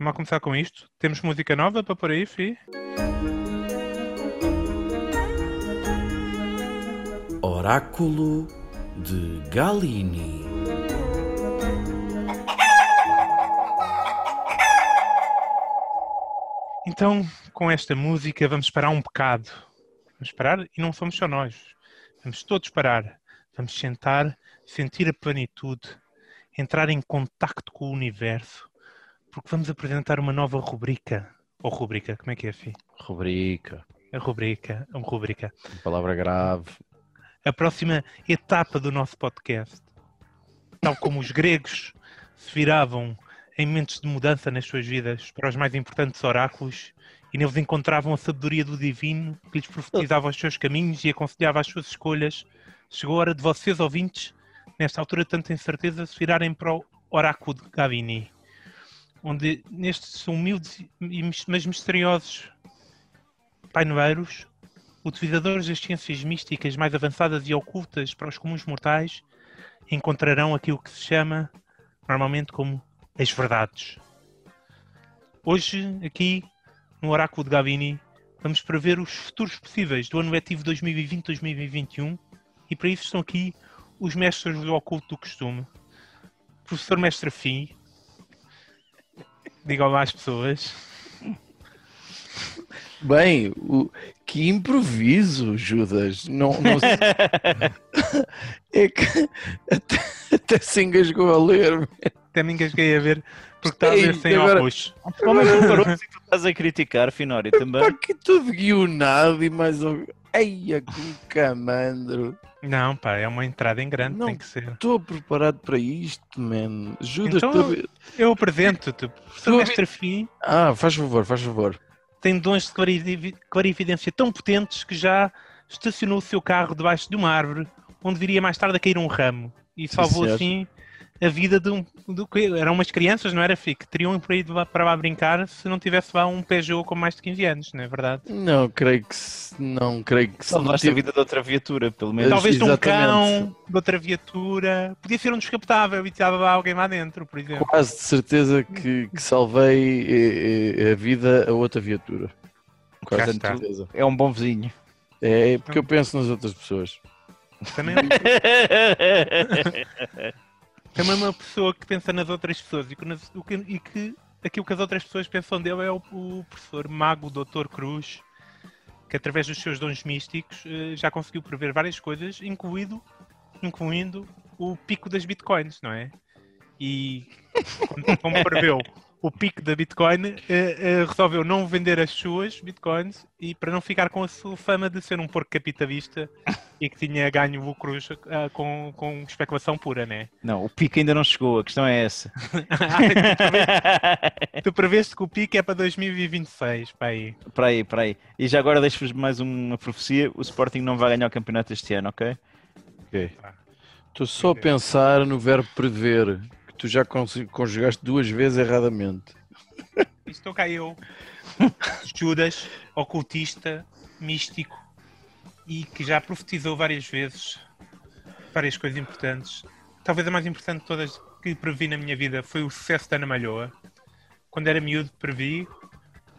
Vamos começar com isto. Temos música nova para por aí, Fi? Oráculo de Galini. Então, com esta música, vamos parar um bocado. Vamos parar e não somos só nós. Vamos todos parar. Vamos sentar, sentir a plenitude, entrar em contacto com o universo, porque vamos apresentar uma nova rubrica. Ou rubrica, como é que é, Fi? Rubrica. A rubrica, uma rubrica. Palavra grave. A próxima etapa do nosso podcast. Tal como os gregos se viravam em momentos de mudança nas suas vidas para os mais importantes oráculos e neles encontravam a sabedoria do divino que lhes profetizava os seus caminhos e aconselhava as suas escolhas, chegou a hora de vocês, ouvintes, nesta altura de tanta incerteza, se virarem para o oráculo de Gavini, onde nestes humildes mas misteriosos paineiros, utilizadores das ciências místicas mais avançadas e ocultas para os comuns mortais, encontrarão aquilo que se chama normalmente como as verdades. Hoje, aqui no Oráculo de Gavini, vamos prever os futuros possíveis do ano letivo 2020-2021 e para isso estão aqui os mestres do oculto do costume. Professor Mestre Fim, diga olá às pessoas. Bem, o, que improviso, Judas. Não, não é que até, até se engasgou a ler. Até me engasguei a ver porque está a ver sem agora- óculos. Como é que parou se tu estás a criticar, Finório, também? Pá, que tudo guionado e mais um. Eia, que camandro. Não, pá, é uma entrada em grande, Não. tem que ser. Estou preparado para isto, man. Judas, Então- tu- Eu apresento-te. Tu- Mestre Fim Ah, faz favor, faz favor. tem dons de clarivi- clarividência tão potentes que já estacionou o seu carro debaixo de uma árvore onde viria mais tarde a cair um ramo e salvou assim a vida de um. Do, que eram umas crianças, não era, Fi? Que teriam por aí de lá- para lá brincar se não tivesse lá um Peugeot com mais de 15 anos, não é verdade? Não, creio que se, não, creio que se não Salvaste a vida de outra viatura, pelo menos. Talvez de um cão, de outra viatura. Podia ser um descapotável e estava lá alguém lá dentro, por exemplo. quase de certeza que, que salvei eh, eh, a vida a outra viatura. Quase de certeza. É um bom vizinho. É porque eu penso nas outras pessoas. Também é Também uma pessoa que pensa nas outras pessoas e que, nas- o que- e que aquilo que as outras pessoas pensam dele é o, o professor mago Dr. Cruz, que através dos seus dons místicos eh, já conseguiu prever várias coisas, incluído, incluindo o pico das bitcoins, não é? E como- como preveu o pico da Bitcoin, eh, eh, resolveu não vender as suas bitcoins e para não ficar com a sua fama de ser um porco capitalista e que tinha ganho lucros ah, com, com especulação pura, né? Não, o pico ainda não chegou, a questão é essa. tu preveste que o pico é para 2026, pá aí. Para aí, para aí. E já agora deixo-vos mais uma profecia: o Sporting não vai ganhar o campeonato este ano, ok? Ok. Estou só a pensar no verbo prever, tu já conjugaste duas vezes erradamente. Estou cá eu, Judas, ocultista, místico e que já profetizou várias vezes várias coisas importantes. Talvez a mais importante de todas que previ na minha vida foi o sucesso da Ana Malhoa. Quando era miúdo, previ,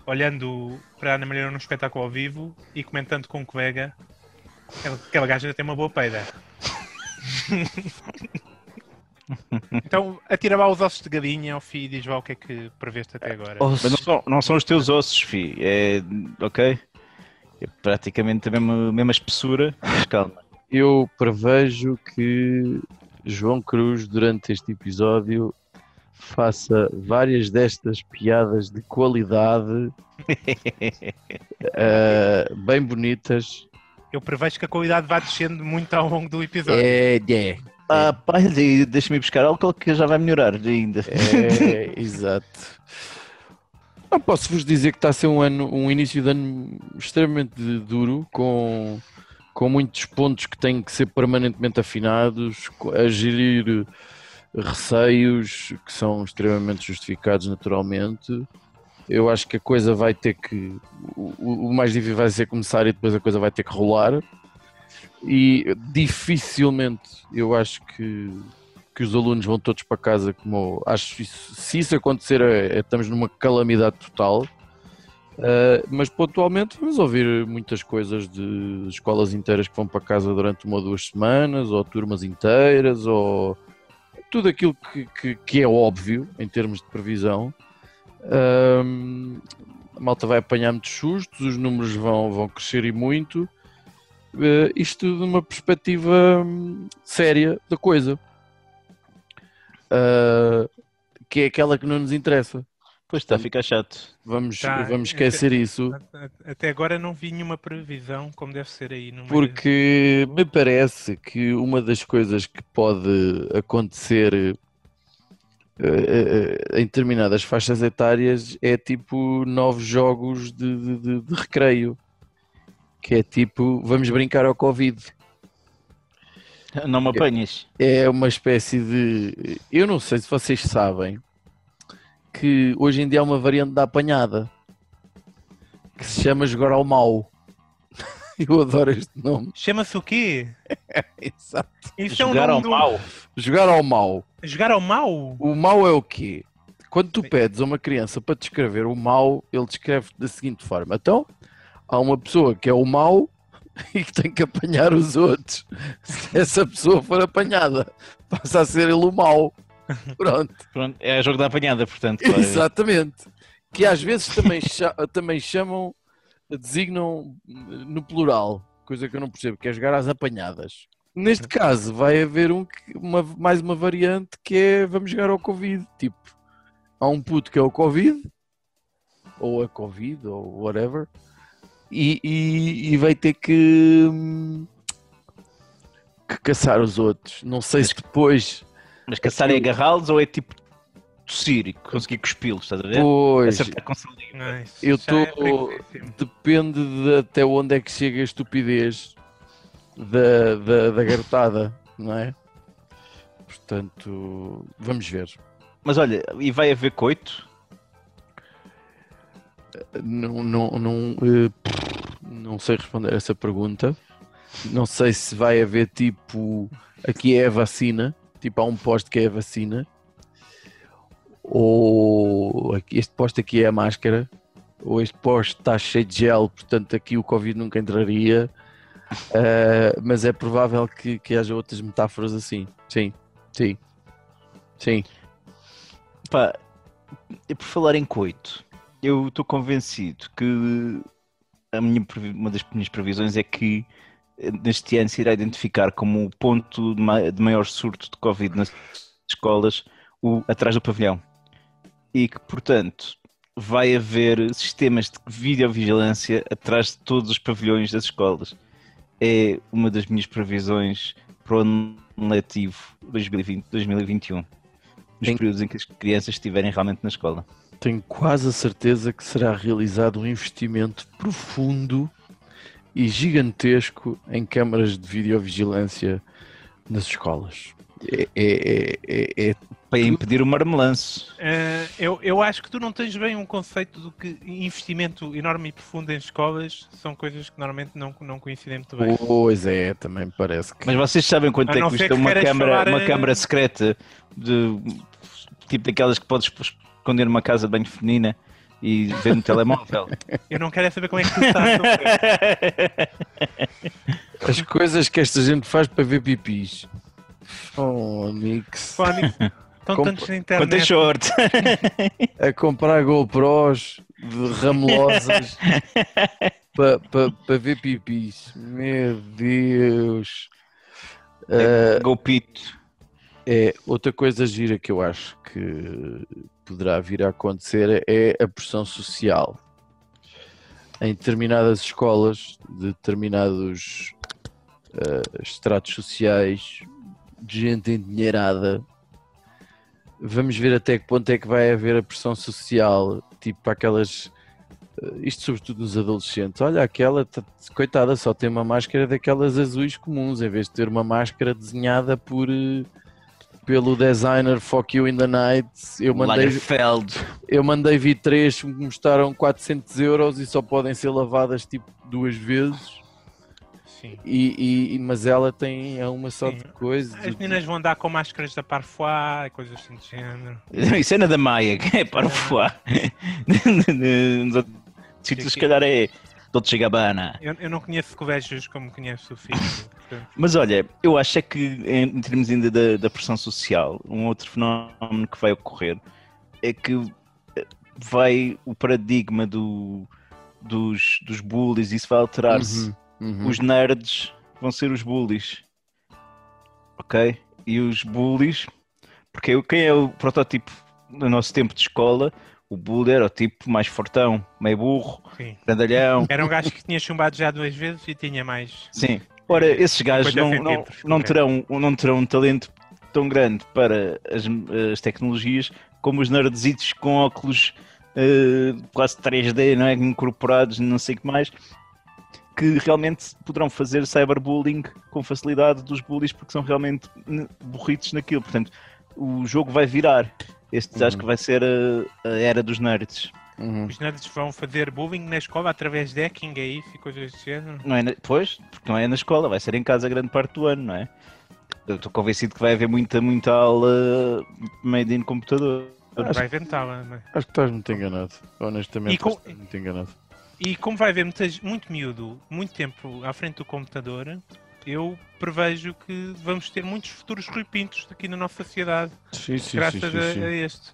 olhando para a Ana Malhoa num espetáculo ao vivo e comentando com um colega, aquela gaja tem uma boa peida. então, atira lá os ossos de galinha ao fim e diz lá o que é que preveste até agora. Mas não são, não são os teus ossos, fi. É. Ok? É praticamente a mesma, mesma espessura, mas calma. Eu prevejo que João Cruz, durante este episódio, faça várias destas piadas de qualidade, eh, bem bonitas. Eu prevejo que a qualidade vai descendo muito ao longo do episódio. É, é, Ah, pá, de- deixa-me buscar álcool que já vai melhorar ainda. é, exato. Não posso vos dizer que está a ser um ano, um início de ano extremamente duro, com, com muitos pontos que têm que ser permanentemente afinados, a gerir receios que são extremamente justificados naturalmente. Eu acho que a coisa vai ter que. O- o mais difícil vai ser começar e depois a coisa vai ter que rolar. E dificilmente eu acho que, que os alunos vão todos para casa, como acho se isso acontecer, é, é- estamos numa calamidade total. Uh, mas pontualmente vamos ouvir muitas coisas de escolas inteiras que vão para casa durante uma ou duas semanas, ou turmas inteiras, ou tudo aquilo que, que, que é óbvio em termos de previsão. Um, a malta vai apanhar muitos sustos, os números vão, vão crescer e muito. Uh, isto numa perspectiva hum, séria da coisa, Uh, que é aquela que não nos interessa. Pois está a ficar chato. Vamos, Tá, vamos esquecer isso. Até agora não vi nenhuma previsão como deve ser aí no meio. Porque me parece que uma das coisas que pode acontecer eh, eh, em determinadas faixas etárias é tipo novos jogos de, de, de- de recreio. Que é tipo, vamos brincar ao Covid. Não me apanhas. É uma espécie de. Eu não sei se vocês sabem que hoje em dia há uma variante da apanhada que se chama jogar ao mau. Eu adoro este nome. Chama-se o quê? Exato. Isso é um Jogar ao nome do- mal. Jogar ao mau. Jogar ao mal? O mau é o quê? Quando tu pedes a uma criança para descrever o mau, ele descreve da seguinte forma: então, há uma pessoa que é o mau e que tem que apanhar os outros. Se essa pessoa for apanhada, passa a ser ele o mau. Pronto. Pronto, é jogo da apanhada, portanto. claro. Exatamente. Que às vezes também, também chamam, designam no plural, coisa que eu não percebo, que é jogar às apanhadas. Neste caso, vai haver um, uma, mais uma variante que é vamos jogar ao Covid. Tipo, há um puto que é o Covid, ou a Covid, ou whatever, e, e, e vai ter que, hum, que caçar os outros. Não sei se depois. Mas caçar é agarrá-los ou é tipo tossir e conseguir cuspi-los, estás a ver? Pois. Não, isso Eu já é depende de até onde é que chega a estupidez da, da, da garotada, não é? Portanto, vamos ver. Mas olha, e vai haver coito? Não, não, não, eh, não sei responder essa pergunta. Não sei se vai haver tipo aqui é a vacina, tipo há um posto que é a vacina, ou este posto aqui é a máscara, ou este posto está cheio de gel, portanto aqui o Covid nunca entraria. Eh, mas é provável que, que haja outras metáforas assim. Sim, sim, sim. Pá, por falar em coito, eu estou convencido que a minha, uma das minhas previsões é que eh, neste ano se irá identificar como o ponto de, ma- de maior surto de Covid nas escolas o atrás do pavilhão. E que, portanto, vai haver sistemas de videovigilância atrás de todos os pavilhões das escolas. É uma das minhas previsões para o ano letivo 2020-2021 nos Tem- períodos em que as crianças estiverem realmente na escola. Tenho quase a certeza que será realizado um investimento profundo e gigantesco em câmaras de videovigilância nas escolas. É, é- é- é- é- Para impedir o marmelanço. Eh, eu, eu acho que tu não tens bem um conceito do que investimento enorme e profundo em escolas são coisas que normalmente não, não coincidem muito bem. Pois é, também me parece que. Mas vocês sabem quanto A é que custa que uma câmara, falar, uma câmara secreta de tipo daquelas que podes esconder numa casa de banho feminina e ver no telemóvel? Eu não quero é saber como é que tu estás. As coisas que esta gente faz para ver pipis. Oh. Fónix. Estão Com- tantos na Quanto é internet. short? A comprar GoPros de ramosas para pa, pa ver pipis. Meu Deus. Ah, Golpito. É, outra coisa gira que eu acho que poderá vir a acontecer é a pressão social. Em determinadas escolas, de determinados eh, estratos sociais, de gente endinheirada, vamos ver até que ponto é que vai haver a pressão social, tipo aquelas. eh, Isto sobretudo nos adolescentes. Olha, aquela, coitada, só tem uma máscara daquelas azuis comuns, em vez de ter uma máscara desenhada por eh, pelo designer Fuck You in the Night. Eu mandei, Lagerfeld. eu mandei vi três que me custaram 400 euros e só podem ser lavadas tipo duas vezes. sim. E, e- mas ela tem é uma só Sim. de coisas. As meninas vão andar com máscaras da Parfois e coisas assim do género. Isso é na da Maia, que é. Nos outros sítios, se calhar, é Dolce Gabbana. Eu, eu não conheço colégios como conheço o filho. portanto, Mas olha, eu acho é que em, termos ainda da, da pressão social, um outro fenómeno que vai ocorrer é que eh, vai o paradigma do, dos, dos bullies, isso vai alterar-se. Uhum, uhum. Os nerds vão ser os bullies. Ok? E os bullies, porque quem é o protótipo no nosso tempo de escola? O bully era o tipo mais fortão, meio burro, sim. grandalhão. Era um gajo que tinha chumbado já duas vezes e tinha mais. Sim. Ora, esses gajos 50 não, não, não, terão, não terão um talento tão grande para as, as tecnologias como os nerdzitos com óculos eh, quase 3D, não é? Incorporados, não sei o que mais, que realmente poderão fazer cyberbullying com facilidade dos bullies porque são realmente burritos naquilo. Portanto, o jogo vai virar. Este acho Uhum. que vai ser a, a era dos nerds. Uhum. Os nerds vão fazer bullying na escola através de hacking é isso e coisas do género. Não é na- pois, porque não é na escola, vai ser em casa grande parte do ano, não é? Eu estou convencido que vai haver muita, muita aula made in computador. Vai inventá-la. mas- Acho que estás muito enganado. Honestamente, E com- estás muito enganado. E como vai haver muitas, muito miúdo, muito tempo à frente do computador, eu prevejo que vamos ter muitos futuros Rui Pintos aqui na nossa sociedade, Sim, sim, graças sim, sim, a, sim. a este.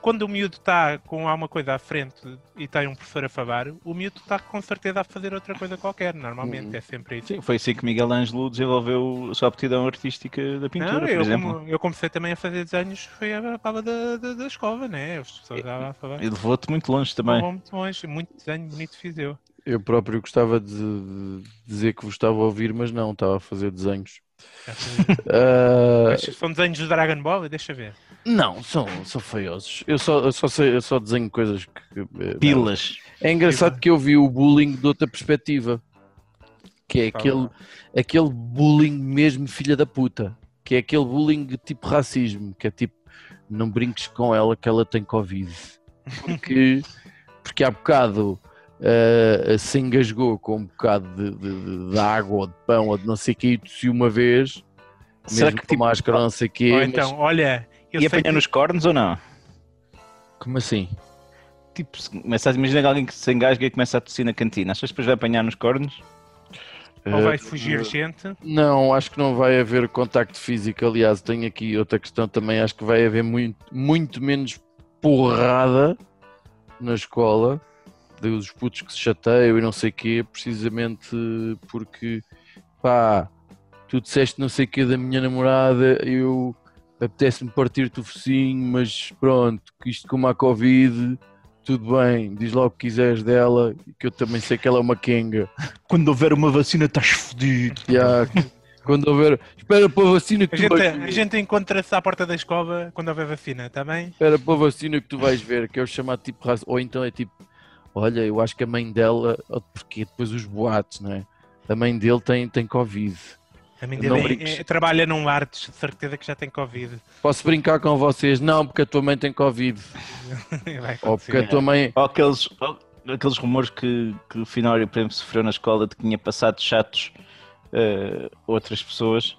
Quando o miúdo está com alguma coisa à frente e tem um professor a falar, o miúdo está com certeza a fazer outra coisa qualquer. Normalmente Uhum. é sempre isso. Sim, foi assim que Miguel Ângelo desenvolveu a sua aptidão artística da pintura, Não, por eu, exemplo. como- eu comecei também a fazer desenhos, foi a pava da, da, da escova, né? As pessoas estavam a falar. E levou-te muito longe também. Vou muito longe, muito desenho bonito fiz eu. Eu próprio gostava de, dizer que vos estava a ouvir, mas não, estava a fazer desenhos. Mas são desenhos do Dragon Ball, deixa ver. não, são, são feiosos. Eu só, eu só, sei, eu só desenho coisas que. eh, Pilas. É engraçado que eu vi o bullying de outra perspectiva. Que é aquele, aquele bullying mesmo filha da puta. Que é aquele bullying tipo racismo. Que é tipo, não brinques com ela que ela tem Covid. Porque, porque há bocado eh, se engasgou com um bocado de, de- de- água ou de pão ou de não sei o que e tossiu uma vez. Será mesmo que, com tipo, máscara ou não sei o quê. Ou mas- então, olha, eu E apanhar que- nos cornos ou não? Como assim? Tipo, se começa a imaginar alguém que se engasga e começa a tossir na cantina. Achas que depois vai apanhar nos cornos? ou vai Eh, fugir gente. Não, acho que não vai haver contacto físico. Aliás, tenho aqui outra questão também. Acho que vai haver muito, muito menos porrada na escola dos putos que se chateiam e não sei o quê, precisamente porque pá, tu disseste não sei o quê da minha namorada, eu apetece-me partir-te o focinho, mas pronto, que isto como há Covid, tudo bem, diz lá o que quiseres dela, que eu também sei que ela é uma kenga. Quando houver uma vacina, estás fodido. Ya, quando houver. Espera para a vacina que A tu gente, vais a ver. gente encontra-se à porta da escova quando houver vacina, está bem? Espera para a vacina que tu vais ver, que é o chamado tipo raça. Ou então é tipo, olha, eu acho que a mãe dela, porque depois os boatos, não é? A mãe dele tem, tem Covid. A mãe Não dele é- é- trabalha num lar, de certeza que já tem Covid. Posso brincar com vocês? Não, porque a tua mãe tem Covid. Ou porque a tua mãe. Ou aqueles, ou aqueles rumores que, que o Finório, por exemplo, sofreu na escola de que tinha passado chatos a outras pessoas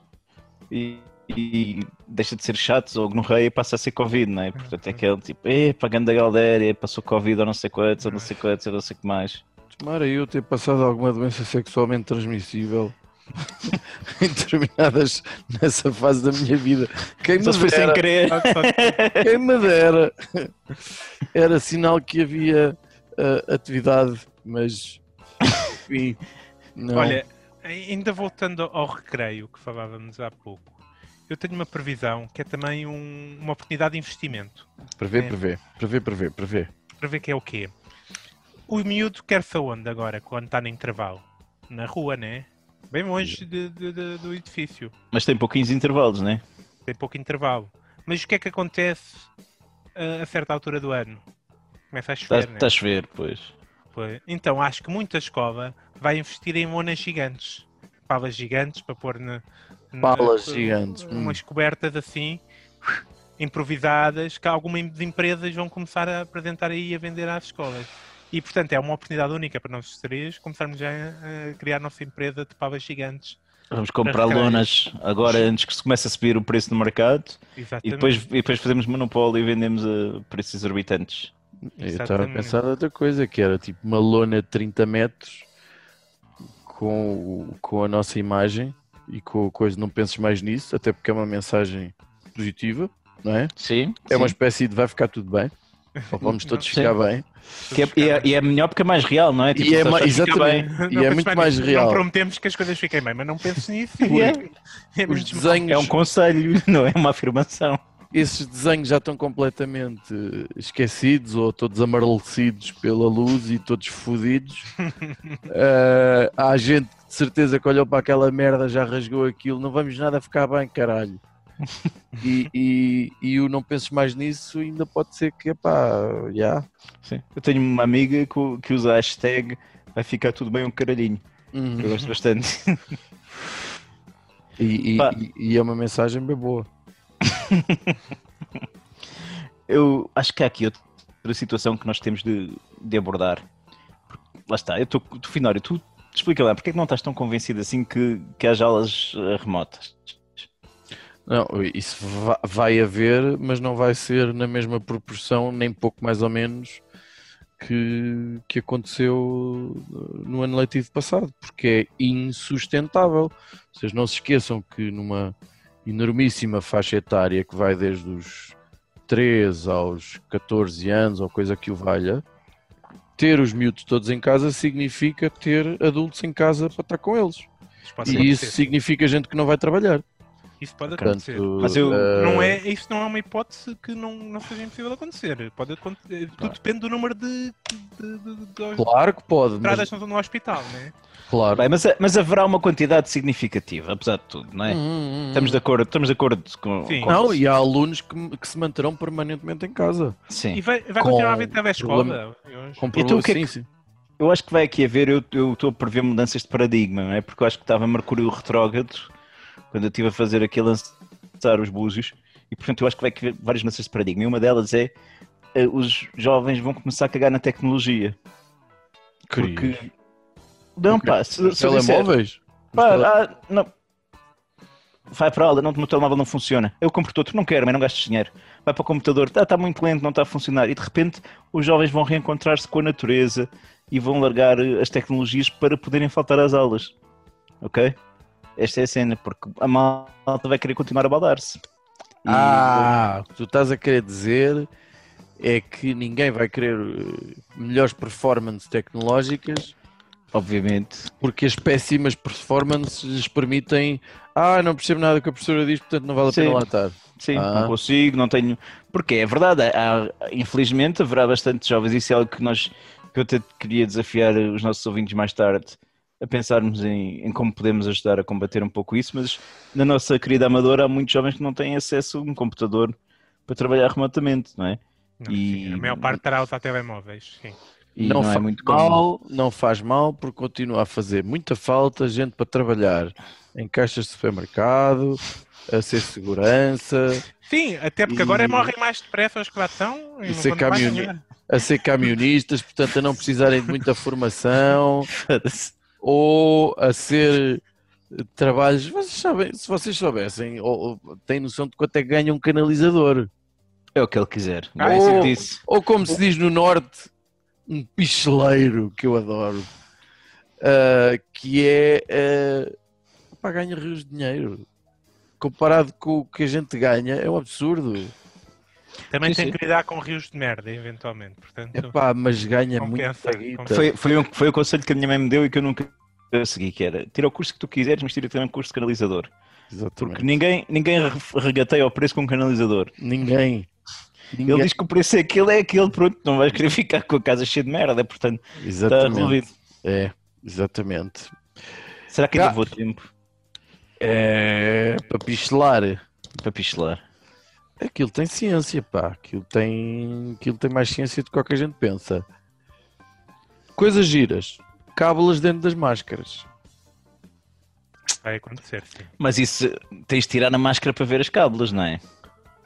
e, e deixa de ser chatos ou rei e passa a ser Covid, não é? Portanto, é aquele tipo, eh, pagando a Galdéria, passou Covid ou não sei quantos, ou não sei quantos, ou não sei o que mais. Tomara eu ter passado alguma doença sexualmente transmissível em determinadas nessa fase da minha vida. Quem me Só se foi sem dera. querer. Só- só- Quem me dera. Era sinal que havia ah, atividade, mas enfim. Não. Olha, ainda voltando ao recreio que falávamos há pouco, eu tenho uma previsão que é também um- uma oportunidade de investimento. prevê, é. prevê, prevê, prevê, prevê. Para ver que é o quê? O miúdo quer-se aonde agora, quando está no intervalo? Na rua, né? Bem longe de- de- de- do edifício. Mas tem pouquinhos intervalos, não é? Tem pouco intervalo. Mas o que é que acontece a, a certa altura do ano? Começa a Está chover, né? está a chover, pois. Pois. Então acho que muita escola vai investir em monas gigantes. Palas gigantes para pôr na. na- Palas gigantes, hum. Umas cobertas assim, improvisadas, que algumas empresas vão começar a apresentar aí e a vender às escolas. E portanto é uma oportunidade única para nós três começarmos já a, criar a nossa empresa de pavas gigantes. Vamos comprar Para lonas agora antes que se comece a subir o preço no mercado e depois, e depois fazemos monopólio e vendemos a preços exorbitantes. Eu estava a pensar outra coisa, que era tipo uma lona de 30 metros com, o- com a nossa imagem e com a coisa, não penses mais nisso, até porque é uma mensagem positiva, não é? Sim. É uma sim. espécie de vai ficar tudo bem, ou vamos todos Sim. ficar bem. Que é- e, é, e é melhor porque é mais real, não é? Tipo, E é bem. exatamente. Não E é penses muito mais nisso. real. Não prometemos que as coisas fiquem bem, mas não penses nisso. É. É desenhos, É um conselho, não é uma afirmação. Esses desenhos já estão completamente esquecidos ou todos amarelecidos pela luz e todos fodidos. Eh, há gente que de certeza que olhou para aquela merda, já rasgou aquilo, não vamos nada ficar bem, caralho. E, e, e o não penses mais nisso ainda pode ser que, epá, já. Sim. Eu tenho uma amiga que, que usa a hashtag vai ficar tudo bem um caralhinho. Uhum. Eu gosto bastante. E, e- Pá. e- e é uma mensagem bem boa. Eu acho que há aqui outra situação que nós temos de, de abordar. Lá está, eu estou, Finório, tu explica lá, porque é que não estás tão convencido assim que, que haja aulas eh, remotas? Não, isso va- vai haver, mas não vai ser na mesma proporção, nem pouco mais ou menos, que, que aconteceu no ano letivo passado, porque é insustentável. Vocês não se esqueçam que numa enormíssima faixa etária que vai desde os 3 aos 14 anos, ou coisa que o valha, ter os miúdos todos em casa significa ter adultos em casa para estar com eles. E isso significa gente que não vai trabalhar. Isso pode Portanto, acontecer. Mas eu- eh, Não é, isso não é uma hipótese que não, não seja impossível de acontecer. Pode acontecer. Tudo depende do número de, de, de, de, de Claro que pode, mas, entradas no hospital, né? claro. Bem, mas, mas haverá uma quantidade significativa, apesar de tudo, não é? Hum, hum, hum. Estamos de acordo, estamos de acordo com, Sim. com Não, isso. e há alunos que, que se manterão permanentemente em casa. Sim. E vai, vai Com continuar a haver problema- eu acho. Com Então, o que é que- sim. Eu acho que vai aqui haver, eu eu estou a prever mudanças de paradigma, não é? Porque eu acho que estava Mercúrio retrógrado quando eu estive a fazer aqui a lançar os búzios, e portanto eu acho que vai haver várias mudanças de paradigma. E uma delas é eh, os jovens vão começar a cagar na tecnologia. Porque. Não, pá, se, se Telemóveis? Pá, tele- ah, não. Vai para a aula, não, o meu telemóvel não funciona. Eu compro outro, não quero, mas não gastes dinheiro. Vai para o computador, está tá muito lento, não está a funcionar. E de repente os jovens vão reencontrar-se com a natureza e vão largar eh, as tecnologias para poderem faltar às aulas. Ok? Esta é a cena, porque a malta vai querer continuar a baldar-se. E- Ah, o que tu estás a querer dizer é que ninguém vai querer eh, melhores performances tecnológicas Obviamente. porque as péssimas performances lhes permitem ah, não percebo nada que a professora diz, portanto não vale a pena lá estar. Sim, Ah. não consigo, não tenho. Porque é verdade, há- infelizmente haverá bastante jovens, isso é algo que nós que eu até queria desafiar os nossos ouvintes mais tarde a pensarmos em, em como podemos ajudar a combater um pouco isso, mas na nossa querida Amadora há muitos jovens que não têm acesso a um computador para trabalhar remotamente, não é? Não, E- sim, a maior parte terá usar telemóveis. Sim. E não, não, é faz muito comum. mal, não faz mal porque continua a fazer muita falta gente para trabalhar em caixas de supermercado, a ser segurança, Sim, até porque E- agora morrem mais depressa os que lá estão. e não ser caminhone- a ser camionistas, portanto a não precisarem de muita formação. ou a ser trabalhos. Vocês sabem, se vocês soubessem, ou, ou têm noção de quanto é que ganha um canalizador, É o que ele quiser. Ah, é disse. ou como se diz no norte, um picheleiro que eu adoro, ah, que é ah, pá, ganha rios de dinheiro. Comparado com o que a gente ganha, é um absurdo. Também Sim, tem sim. que lidar com rios de merda, eventualmente. Portanto, Epá, mas ganha Compensa, compensa. Foi, foi, um, foi o conselho que a minha mãe me deu e que eu nunca segui, que era tira o curso que tu quiseres, mas tira também o curso de canalizador. Exatamente. Porque ninguém, ninguém re- regateia o preço com um canalizador. Ninguém. Ninguém. Ele diz que o preço é aquele, é aquele, pronto, não vais querer ficar com a casa cheia de merda, portanto, está Exatamente. resolvido. É, exatamente. Será que ainda Ah. vou tempo É para pichelar. para pichelar? Aquilo tem ciência, pá. Aquilo tem, aquilo tem mais ciência do que qualquer gente pensa. Coisas giras. Cábulas dentro das máscaras. vai acontecer, sim. Mas isso, tens de tirar a máscara para ver as cábulas, não é?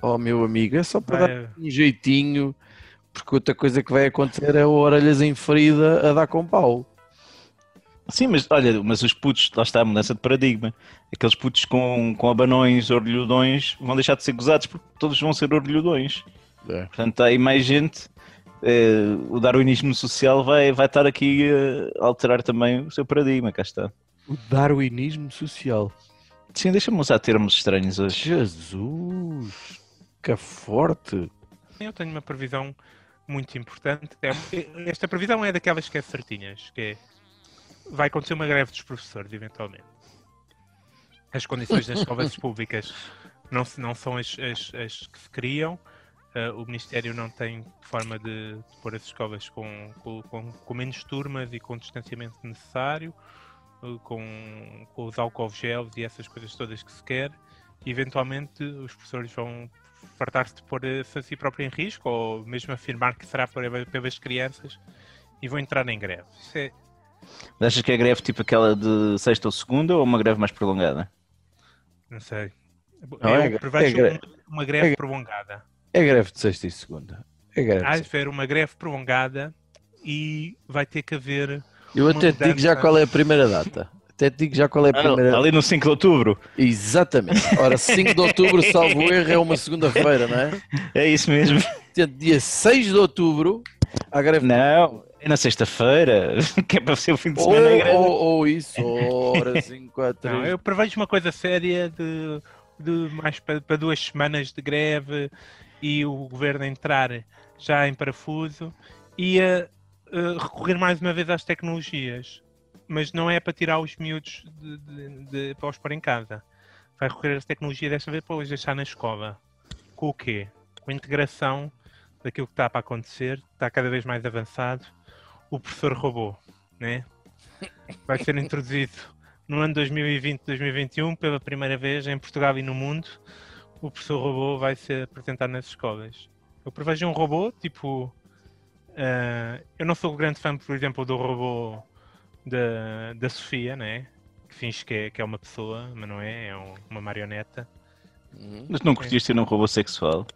Oh, meu amigo, é só para dar Vai- um jeitinho. Porque outra coisa que vai acontecer é o orelhas em ferida a dar com pau. Sim, mas olha, mas os putos, lá está a mudança de paradigma. Aqueles putos com, com abanões, orelhudões, vão deixar de ser gozados porque todos vão ser orelhudões. É. Portanto, há aí mais gente. eh, o darwinismo social vai, vai estar aqui a alterar também o seu paradigma, cá está. O darwinismo social. Sim, deixa-me usar termos estranhos hoje. Jesus, que forte. Eu tenho uma previsão muito importante. É- esta previsão é daquelas que é certinhas, que é, vai acontecer uma greve dos professores, eventualmente. As condições das escolas públicas não, não são as, as- as que se criam. Uh, o Ministério não tem forma de, de pôr as escolas com, com- com- menos turmas e com o distanciamento necessário, uh, com, com os álcool gels e essas coisas todas que se quer. E, eventualmente, os professores vão fartar-se de pôr-se a si próprio em risco, ou mesmo afirmar que será pelas crianças, e vão entrar em greve. Isso é, Mas Achas que é greve tipo aquela de sexta ou segunda ou uma greve mais prolongada? não sei. Não, é prevejo é uma, greve é prolongada. É greve de sexta e segunda. É greve. de Há de haver uma greve prolongada e vai ter que haver. Eu até te digo já qual é a primeira data. Até te digo já qual é a primeira Ali no 5 de outubro. Exatamente. Ora, 5 de outubro, salvo erro, é uma segunda-feira, não é? É isso mesmo. Dia 6 de outubro, a greve. Não, é na sexta-feira, que é para ser o fim de Ou, semana. é greve. ou, ou isso, ora 5, 4, Não, 3. eu prevejo uma coisa séria de, de mais para, para duas semanas de greve e o governo entrar já em parafuso e a, a recorrer mais uma vez às tecnologias. Mas não é para tirar os miúdos de, de, de- para os pôr em casa. Vai recorrer às tecnologias desta vez para os deixar na escola. Com o quê? Com a integração daquilo que está para acontecer, está cada vez mais avançado. O professor robô, né? Vai ser introduzido no ano 2020-2021, pela primeira vez em Portugal e no mundo, o professor robô vai ser apresentado nas escolas. Eu prevejo um robô, tipo. ah, eu não sou grande fã, por exemplo, do robô da, da Sofia, né? Que finge que é, que é uma pessoa, mas não é, é um- uma marioneta. Uhum. Mas não curtiste ser um robô sexual?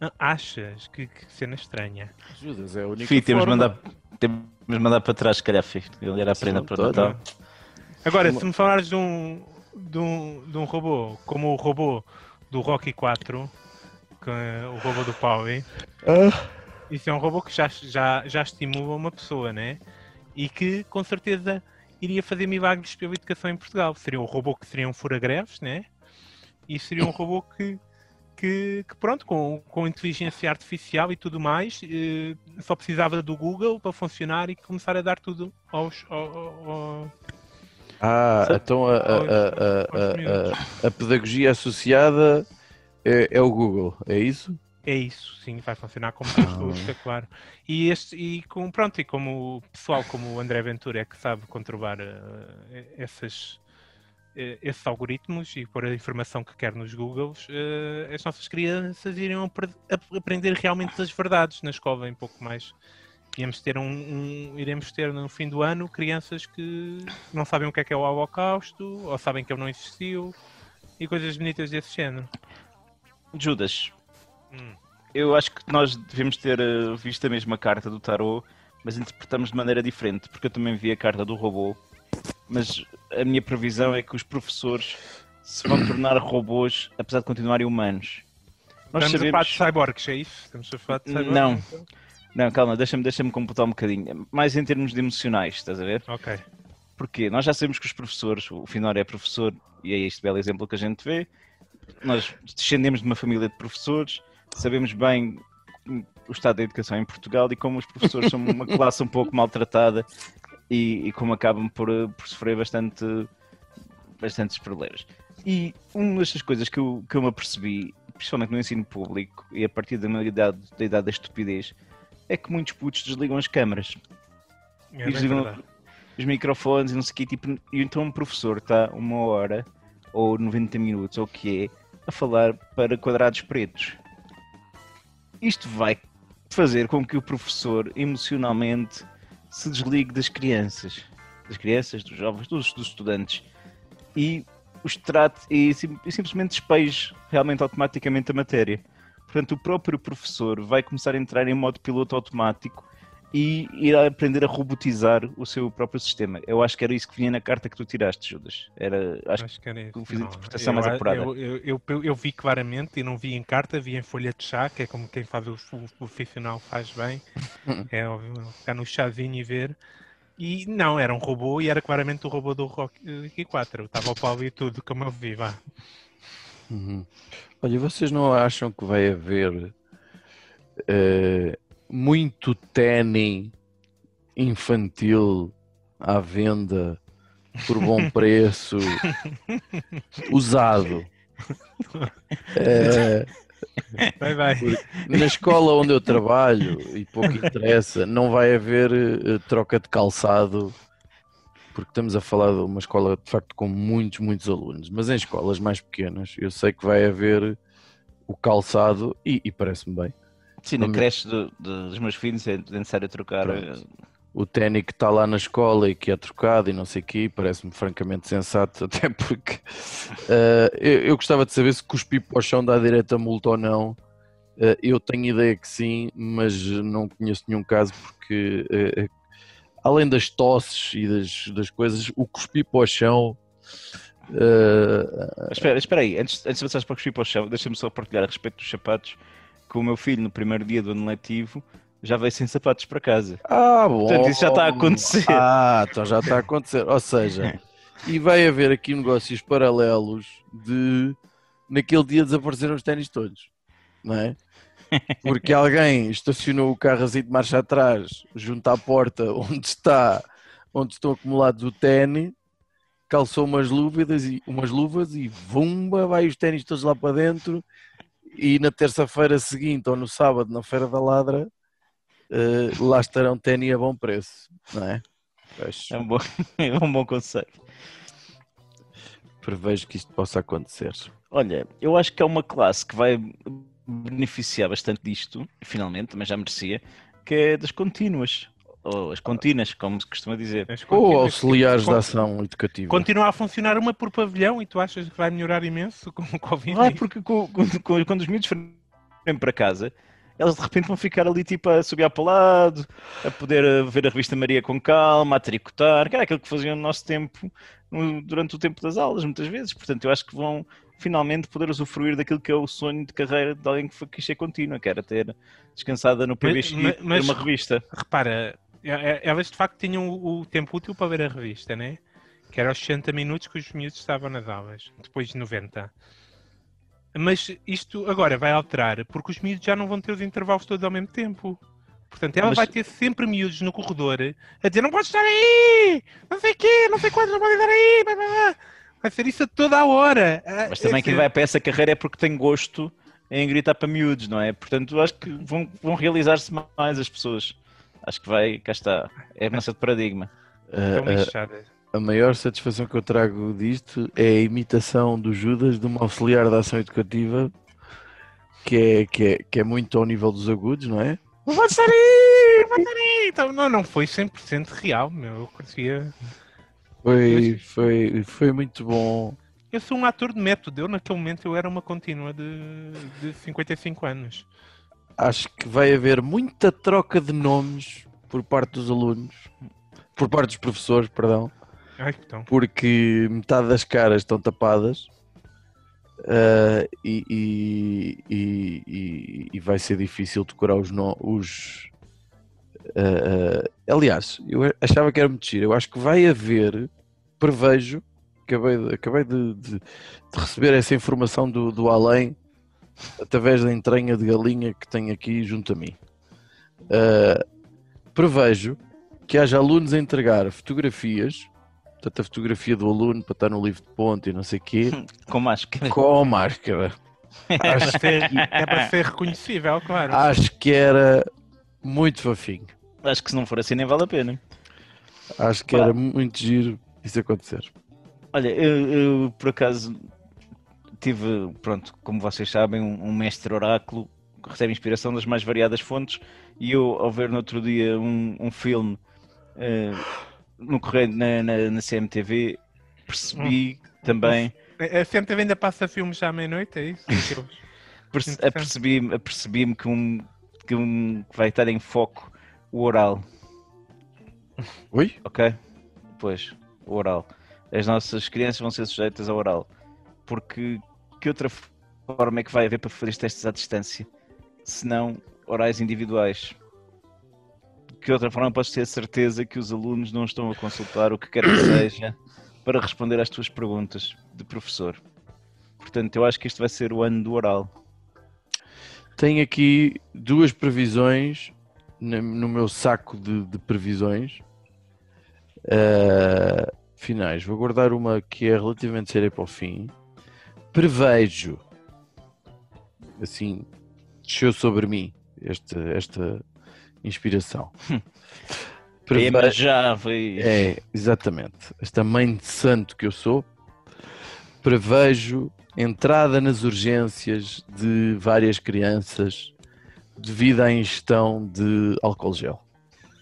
Não, achas? Que, que cena estranha. Judas, é a única Fih, temos forma. mandar, temos de mandar para trás, se calhar, Fih. Ele era a prenda para. Natal. Agora, se me falares de um, de, um, de um robô, como o robô do Rocky 4, que é o robô do Powie, isso é um robô que já, já, já estimula uma pessoa, né? E que com certeza iria fazer milagres pela educação em Portugal. Seria um robô que seria um fura-greves, né? E seria um robô que, que, que, pronto, com, com inteligência artificial e tudo mais, eh, só precisava do Google para funcionar e começar a dar tudo aos, ao- ao- ao- Ah, Sabe? então a, a, a, a, pedagogia associada é, é o Google, é isso? É isso, sim, vai funcionar como Deus gosta, claro. E, este, e com, pronto, e como o pessoal como o André Ventura é que sabe controlar eh, essas, esses algoritmos e pôr a informação que quer nos Googles, eh, as nossas crianças iriam apre- ap- aprender realmente as verdades na escola em pouco mais. Iremos ter, um, um- iremos ter no fim do ano crianças que não sabem o que é que é o Holocausto, ou sabem que ele não existiu, e coisas bonitas desse género. Judas, Hum. eu acho que nós devemos ter eh, visto a mesma carta do tarot, mas interpretamos de maneira diferente, porque eu também vi a carta do robô, mas a minha previsão é que os professores se vão tornar robôs, apesar de continuarem humanos. Nós Estamos a falar de sabemos... cyborgs, é isso? Estamos a falar de cyborgs? Não. então? Não, calma, deixa-me deixa computar um bocadinho. Mais em termos de emocionais, estás a ver? Ok. Porque nós já sabemos que os professores, o Finório é professor, e é este belo exemplo que a gente vê. Nós descendemos de uma família de professores, sabemos bem o estado da educação em Portugal e como os professores são uma classe um pouco maltratada e, e como acabam por, eh, por sofrer bastante, bastantes problemas. E uma das coisas que eu, que eu me apercebi, principalmente no ensino público e a partir da, minha idade, da idade da estupidez, é que muitos putos desligam as câmaras É desligam os microfones e não sei o quê, tipo, e então um professor está uma hora ou 90 minutos, ou o que é, a falar para quadrados pretos. Isto vai fazer com que o professor emocionalmente se desligue das crianças, das crianças, dos jovens, dos, dos estudantes e os trate e, sim- e simplesmente despeje realmente automaticamente a matéria. Portanto, o próprio professor vai começar a entrar em modo piloto automático e irá aprender a robotizar o seu próprio sistema. Eu acho que era isso que vinha na carta que tu tiraste, Judas. Era, acho, Acho que era isso. eu fiz a Não, interpretação eu- mais apurada. Eu, eu, eu, eu- eu vi claramente e não vi em carta, vi em folha de chá, que é como quem faz o, o profissional faz bem. É óbvio, ficar no chazinho e ver. E não, era um robô e era claramente o robô do Rocky 4. Estava ao pau e tudo, como eu vi, vá. Uhum. Olha, vocês não acham que vai haver eh, muito ténis infantil à venda por bom preço, usado? Eh, Vai, vai. na escola onde eu trabalho, e pouco interessa, não vai haver eh, troca de calçado, porque estamos a falar de uma escola de facto com muitos, muitos alunos, mas em escolas mais pequenas eu sei que vai haver o calçado e, e parece-me bem. Sim, na creche do- do- dos meus filhos é necessário trocar. Pronto. eh, O ténis que está lá na escola e que é trocado e não sei o quê, parece-me francamente sensato, até porque eh, eu, eu gostava de saber se cuspir para o chão dá direito a multa ou não. Eh, eu tenho ideia que sim, mas não conheço nenhum caso porque eh, além das tosses e das, das coisas, o cuspir para o chão eh, Espera, espera aí, antes, antes de passares para cuspir para o chão, deixa-me só partilhar a respeito dos sapatos que o meu filho, no primeiro dia do ano letivo, já veio sem sapatos para casa. Ah, bom. Portanto, isso já está a acontecer. Ah, então já está a acontecer. Ou seja, e vai haver aqui negócios paralelos de naquele dia desapareceram os ténis todos, não é? Porque alguém estacionou o carro assim de marcha atrás, junto à porta onde está, onde estão acumulados o ténis, calçou umas luvas e umas luvas e vumba, vai os ténis todos lá para dentro. E na terça-feira seguinte ou no sábado na Feira da Ladra, eh, lá estarão ténis a bom preço, não é? Pois, É um bom, é um bom conselho. prevejo que isto possa acontecer. Olha, eu acho que é uma classe que vai beneficiar bastante disto, finalmente, também já merecia, que é das contínuas. Ou as contínuas, como se costuma dizer. Ou auxiliares da ação educativa. Continua a funcionar uma por pavilhão e tu achas que vai melhorar imenso com o Covid? Vai, porque co- quando, quando- quando os miúdos forem para casa, elas de repente vão ficar ali tipo a subir para o lado, a poder eh, ver a revista Maria com calma, a tricotar, que era aquilo que faziam no nosso tempo, no- durante o tempo das aulas, muitas vezes. Portanto, eu acho que vão finalmente poder usufruir daquilo que é o sonho de carreira de alguém que foi- quis ser contínua, que era ter descansada no PBX Mas- e mas- ter uma revista. Repara, elas de facto tinham o o tempo útil para ver a revista, né? Que era os 60 minutos que os miúdos estavam nas aulas, depois de 90. Mas isto agora vai alterar, porque os miúdos já não vão ter os intervalos todos ao mesmo tempo. Portanto, ela Mas- vai ter sempre miúdos no corredor a dizer não podes estar aí, não sei o quê, não sei quantos, não pode estar aí, blá, blá, blá." vai ser isso a toda a hora. Mas também é quem assim, vai para essa carreira é porque tem gosto em gritar para miúdos, não é? Portanto, acho que vão, vão realizar-se mais as pessoas. Acho que vai, cá está, é a mudança de paradigma. tão A- a- lixadas. a maior satisfação que eu trago disto é a imitação do Judas de uma auxiliar da ação educativa que é, que é, que é muito ao nível dos agudos, não é? Aí, estar aí. Então, não, não foi 100% real, meu. Eu conseguia... Foi, foi, foi muito bom. Eu sou um ator de método. Eu, naquele momento, eu era uma contínua de, de 55 anos. Acho que vai haver muita troca de nomes por parte dos alunos, por parte dos professores, perdão, Ai, então. porque metade das caras estão tapadas ah, e, e- e- e- vai ser difícil decorar os. No, os ah, ah, aliás, eu achava que era giro. Eu acho que vai haver, prevejo, acabei de, acabei de, de- de receber essa informação do, do além através da entranha de galinha que tenho aqui junto a mim. Ah, prevejo que haja alunos a entregar fotografias, portanto a fotografia do aluno para estar no livro de ponto e não sei o quê, Com máscara. com máscara. É para ser, é para ser reconhecível, claro. Acho que era muito fofinho. Acho que se não for assim nem vale a pena. Acho que Pá. era muito giro isso acontecer. Olha, eu, eu, por acaso tive, pronto, como vocês sabem, um, um mestre oráculo que recebe inspiração das mais variadas fontes e eu, ao ver no outro dia um, um filme eh, no correio na, na, na CMTV, percebi também. A CMTV ainda passa filmes já à meia-noite, é isso? Perce-. Apercebi-me apercebi que, um, que um que vai estar em foco o oral, Oi? ok? Pois, o oral. As nossas crianças vão ser sujeitas ao oral. Porque que outra forma é que vai haver para fazer testes à distância? Se não orais individuais. Que outra forma podes ter certeza que os alunos não estão a consultar o que quer que seja para responder às tuas perguntas de professor? Portanto, eu acho que este vai ser o ano do oral. Tenho aqui duas previsões no meu saco de, de previsões ah, finais. Vou guardar uma que é relativamente séria para o fim. Prevejo, assim, desceu sobre mim esta, esta inspiração. Tema Preve- já foi. É, exatamente. Esta mãe de santo que eu sou, prevejo entrada nas urgências de várias crianças devido à ingestão de álcool gel.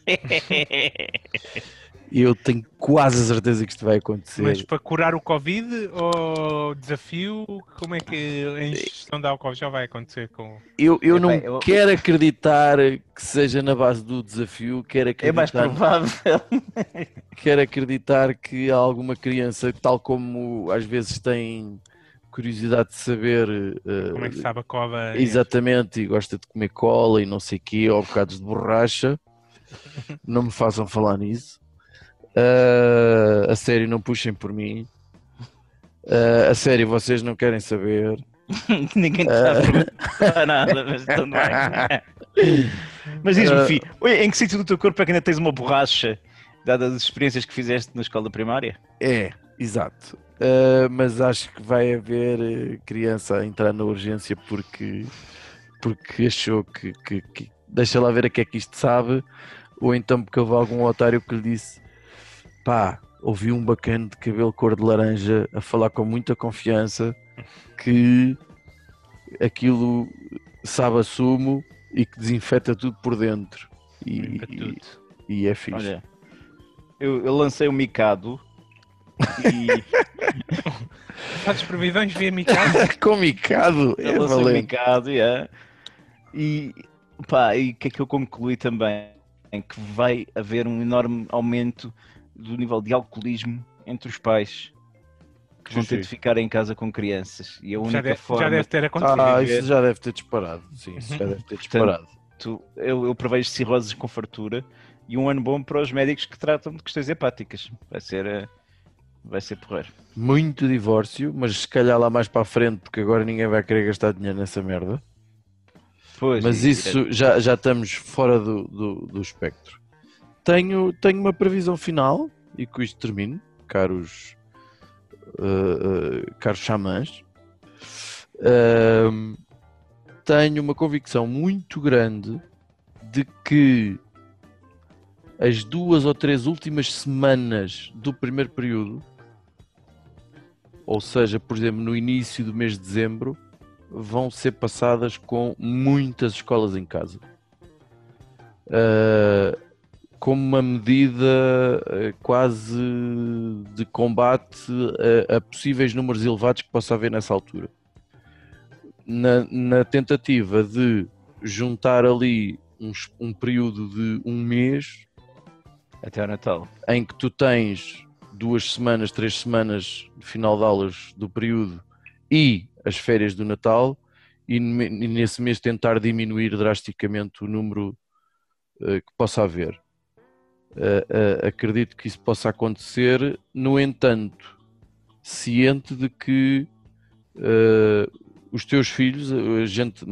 Eu tenho quase a certeza que isto vai acontecer. Mas para curar o Covid ou desafio, como é que a ingestão de álcool já vai acontecer com. Eu, eu não eu- quero acreditar que seja na base do desafio, quero É mais acreditar, provável. quero acreditar que há alguma criança, tal como às vezes tem curiosidade de saber eh, Como é que sabe a cova? Exatamente, e gosta de comer cola e não sei o quê, ou bocados de borracha. Não me façam falar nisso. Ah, a sério, não puxem por mim. Ah, a sério, vocês não querem saber. Ninguém te está a perguntar nada, mas bem. Mas diz-me, Ah. filho, em que sítio do teu corpo é que ainda tens uma borracha, dadas as experiências que fizeste na escola primária? É, exato. Ah, mas acho que vai haver eh, criança a entrar na urgência porque, porque achou que, que- que- deixa lá ver a que é que isto sabe, ou então porque houve algum otário que lhe disse pá, ouvi um bacana de cabelo cor de laranja a falar com muita confiança que aquilo sabe a sumo e que desinfeta tudo por dentro. E, e- e é fixe. Olha, eu, eu lancei o micado e Fazes previsões via Mikado? Comicado! É eu lancei o valente. micado, yeah. e pá, e o que é que eu concluí também? Em que vai haver um enorme aumento do nível de alcoolismo entre os pais que vão Sim, ter sim. de ficar em casa com crianças. E a única Já, de- forma já deve ter acontecido. Ah, isso já deve ter disparado. Sim, isso já deve ter disparado. Tu- eu, eu prevejo cirroses com fartura e um ano bom para os médicos que tratam de questões hepáticas. Vai ser, eh, vai ser porreiro. Muito divórcio, mas se calhar lá mais para a frente, porque agora ninguém vai querer gastar dinheiro nessa merda. Pois, Mas isso já, já estamos fora do, do, do espectro. Tenho, tenho uma previsão final e com isto termino, caros, uh, uh, caros xamãs. Ahm, tenho uma convicção muito grande de que as duas ou três últimas semanas do primeiro período, ou seja, por exemplo, no início do mês de dezembro, vão ser passadas com muitas escolas em casa. Uh, como uma medida uh, quase de combate a, a possíveis números elevados que possa haver nessa altura. Na, na tentativa de juntar ali uns- um período de um mês Até ao Natal. em que tu tens duas semanas, três semanas de final de aulas do período e as férias do Natal, e ne- nesse mês tentar diminuir drasticamente o número eh, que possa haver. Eh, eh, acredito que isso possa acontecer, no entanto, ciente de que eh, os teus filhos, gente,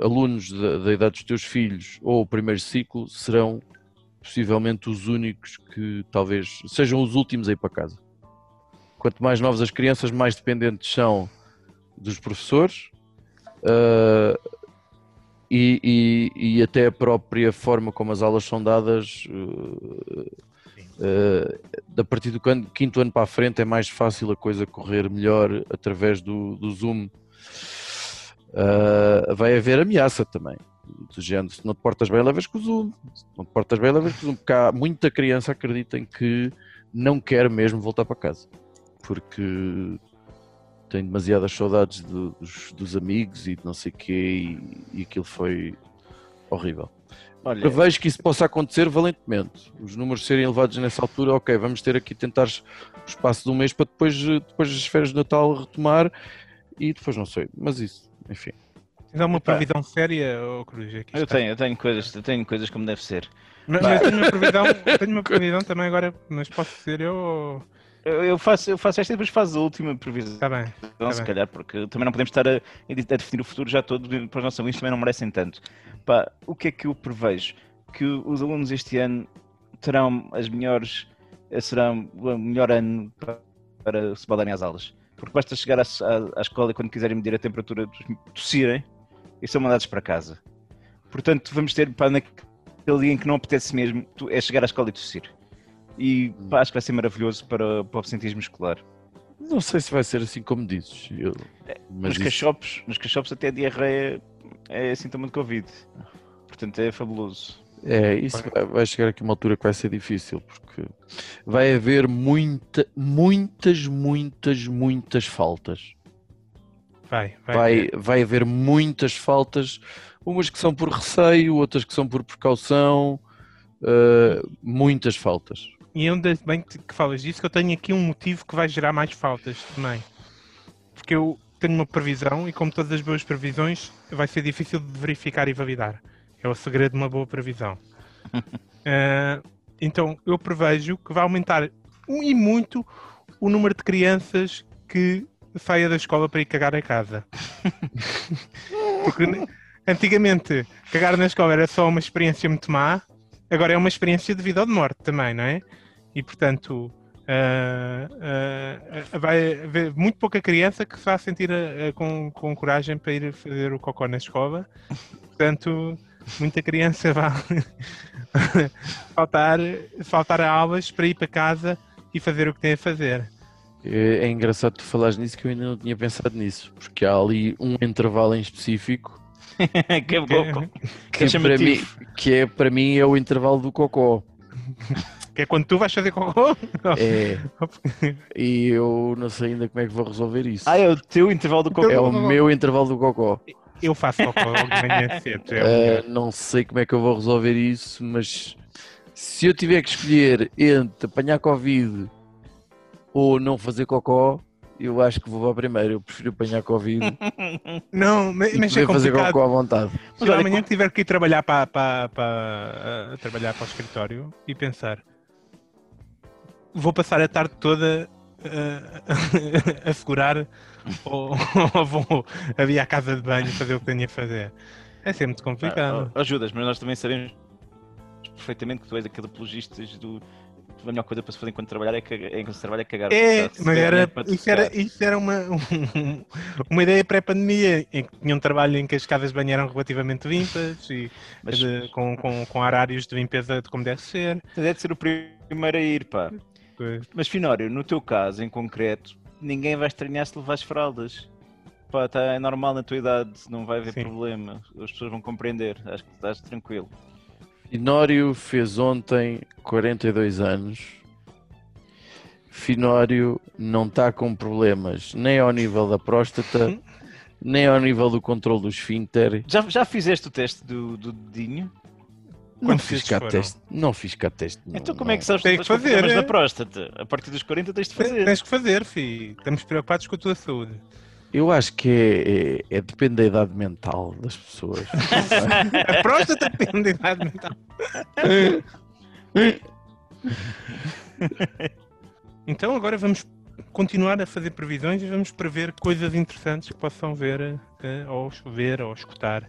alunos da, da idade dos teus filhos ou o primeiro ciclo serão possivelmente os únicos que talvez sejam os últimos a ir para casa. Quanto mais novas as crianças, mais dependentes são dos professores ah, e, e- e até a própria forma como as aulas são dadas. ah, ah, a partir do quinto ano para a frente é mais fácil a coisa correr melhor através do, do Zoom. Ah, vai haver ameaça também do género, se não te portas bem, levas com o Zoom. Se não te portas bem, levas com o Zoom. Porque há muita criança acredita em que não quer mesmo voltar para casa. Porque tenho demasiadas saudades do- dos, dos amigos e de não sei o quê, e, e aquilo foi horrível. Olha, Eu vejo que isso possa acontecer valentemente. Os números serem elevados nessa altura, ok, vamos ter aqui tentar o espaço de um mês para depois, depois das férias de Natal retomar e depois não sei, mas isso, enfim. Tens alguma Epá. previsão séria, oh, Cruz? Aqui eu está. tenho, eu tenho coisas, eu tenho coisas como deve ser. Mas, mas tenho uma previsão, tenho uma previsão também agora, mas posso ser eu ou... Eu, eu faço, eu faço esta e depois faço a última previsão, Está bem. se bem. calhar, porque também não podemos estar a, a definir o futuro já todo, para os nossos alunos também não merecem tanto. Pá, o que é que eu prevejo? Que os alunos este ano terão as melhores, serão o melhor ano para, para se baldarem às aulas. Porque basta chegar à, à, à escola e quando quiserem medir a temperatura, tossirem e são mandados para casa. Portanto, vamos ter pá, naquele dia em que não apetece mesmo, é chegar à escola e tossir. E pá, acho que vai ser maravilhoso para, para o absentismo escolar. Não sei se vai ser assim como dizes. eu- mas nos, isso- cachopos, nos cachopos até a diarreia é sintoma de Covid. Portanto, é fabuloso. É, isso vai, vai chegar aqui uma altura que vai ser difícil, porque vai haver muita, muitas, muitas, muitas faltas. Vai, vai. Vai, vai haver muitas faltas, umas que são por receio, outras que são por precaução, eh, muitas faltas. E ainda bem que falas disso, que eu tenho aqui um motivo que vai gerar mais faltas também. Porque eu tenho uma previsão e, como todas as boas previsões, vai ser difícil de verificar e validar. É o segredo de uma boa previsão. Ah, então, eu prevejo que vai aumentar um e muito o número de crianças que saia da escola para ir cagar a casa. Porque antigamente cagar na escola era só uma experiência muito má, agora é uma experiência de vida ou de morte também, não é? E portanto ah, ah, vai haver muito pouca criança que se vai sentir ah, com, com coragem para ir fazer o cocó na escola. Portanto, muita criança vai faltar, faltar a aulas para ir para casa e fazer o que tem a fazer. É, é engraçado tu falares nisso que eu ainda não tinha pensado nisso, porque há ali um intervalo em específico que é, bom, que, é para mim, que é para mim é o intervalo do cocó. Que é quando tu vais fazer cocó? É, e eu não sei ainda como é que vou resolver isso. Ah, é o teu intervalo do cocô. É o meu intervalo do cocó. Eu faço cocó logo de manhã cedo. é Uh, não sei como é que eu vou resolver isso, mas se eu tiver que escolher entre apanhar Covid ou não fazer cocó, eu acho que vou para a primeira. Eu prefiro apanhar Covid Não, mas, e mas poder é fazer cocó à vontade. Mas olha, amanhã que tiver que ir trabalhar para, para, para, uh, trabalhar para o escritório e pensar vou passar a tarde toda uh, a segurar ou, ou vou ali à casa de banho fazer o que tenho a fazer. É sempre muito complicado. Ah, ajudas, mas nós também sabemos perfeitamente que tu és aquele apologistas do. A melhor coisa para se fazer enquanto trabalhar é, cagar, é enquanto se trabalha é cagar. É, mas era, te isso era, isso era uma, uma ideia pré-pandemia, em que tinha um trabalho em que as casas de banho eram relativamente limpas e Mas de- com, com, com horários de limpeza de como deve ser. deve ser o primeiro a ir, pá. Pois. Mas Finório, no teu caso em concreto, ninguém vai estranhar se levares fraldas. Pá, tá, é normal na tua idade, não vai haver Sim. problema. As pessoas vão compreender, acho que estás tranquilo. Finório fez ontem 42 anos. Finório não está com problemas nem ao nível da próstata, nem ao nível do controle do esfíncter. Já, já fizeste o teste do, do dedinho? Não Quantos fiz cá teste. Não fiz cá teste. Então não- como é que sabes que fazer, problemas é? da próstata? A partir dos 40 tens de fazer. Tens que fazer, filho. Estamos preocupados com a tua saúde. Eu acho que é, é, é depende da idade mental das pessoas. A próstata depende da idade mental. Então agora vamos continuar a fazer previsões e vamos prever coisas interessantes que possam ver eh, ou ver ou escutar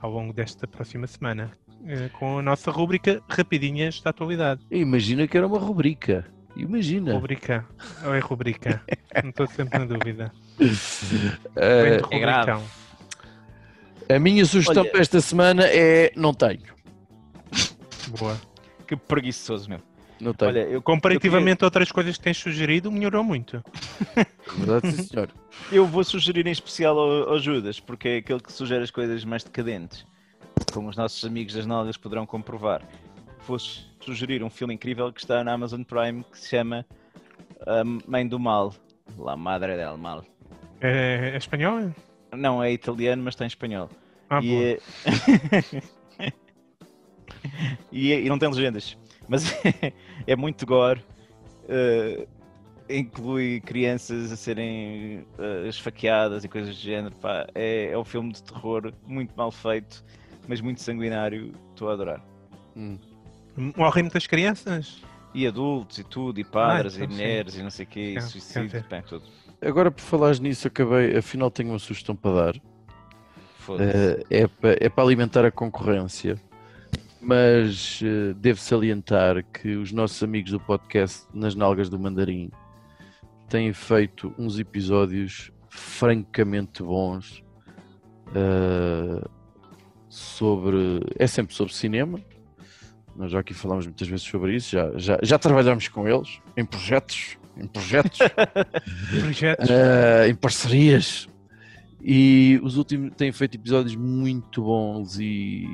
ao longo desta próxima semana. Eh, com a nossa rúbrica Rapidinhas da Atualidade. Imagina que era uma rubrica. Imagina. Rubrica. Ou é rubrica? Não estou sempre na dúvida. Vem de é grave. a minha sugestão Olha- para esta semana é não tenho. Boa. Que preguiçoso, meu. Não tenho. Olha, eu, Comparativamente a outras coisas que tens sugerido, melhorou muito. Verdade, sim, senhor. eu vou sugerir em especial ao, ao Judas, porque é aquele que sugere as coisas mais decadentes. Como os nossos amigos das nalgas poderão comprovar. Vou su- sugerir um filme incrível que está na Amazon Prime que se chama A Mãe do Mal. La Madre del Mal. É, é espanhol? Não, é italiano, mas está em espanhol. Ah, e, é... e, e não tem legendas. Mas é muito gore. eh, inclui crianças a serem eh, esfaqueadas e coisas do género. pá. É, é um filme de terror muito mal feito, mas muito sanguinário. Estou a adorar. Hum. Morrem muitas crianças? E adultos e tudo, e padres então e sim. mulheres e não sei o quê, e suicídio, bem, tudo. Agora, por falares nisso, acabei, afinal tenho uma sugestão para dar. Foda-se. Eh, é, pa- é para alimentar a concorrência, mas eh, devo salientar que os nossos amigos do podcast Nas Nalgas do Mandarim têm feito uns episódios francamente bons eh, sobre. É sempre sobre cinema. Nós já aqui falamos muitas vezes sobre isso, já, já, já trabalhamos com eles em projetos, em projetos Projetos? eh, em parcerias. E os últimos têm feito episódios muito bons e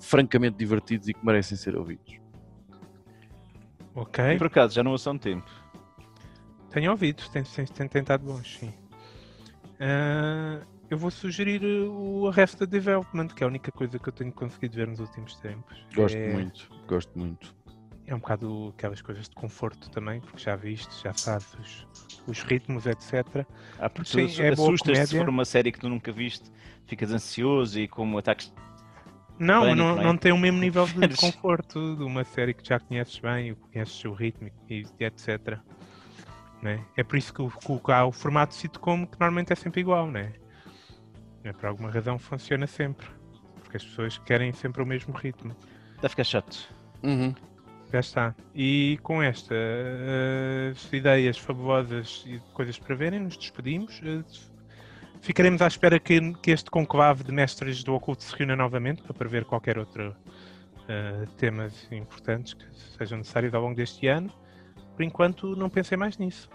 francamente divertidos e que merecem ser ouvidos. ok. E por acaso, já não ouço há um tempo. Tenho ouvido, tem, tem, tem tentado bons, sim. Ah, eu vou sugerir uh, o Arrested Development, que é a única coisa que eu tenho conseguido ver nos últimos tempos. Gosto é, muito, gosto muito. É um bocado aquelas coisas de conforto também, porque já viste, já sabes os, os ritmos, etc. Ah, porque Sim, tu é boa assustas se for uma série que tu nunca viste, ficas ansioso e como ataques. Não, Pânico, não, não é? não tem o mesmo nível de conforto de uma série que já conheces bem, conheces o ritmo e, etc. Né? É por isso que o, que o- há o formato sitcom que normalmente é sempre igual, né? É, por alguma razão funciona sempre. Porque as pessoas querem sempre o mesmo ritmo. Deve ficar chato. Uhum. Já está. E com estas ideias fabulosas e coisas para verem, nos despedimos. Eh, Ficaremos à espera que, que este conclave de mestres do oculto se reúna novamente para prever qualquer outro eh, temas importantes que sejam necessários ao longo deste ano. Por enquanto, não pensei mais nisso.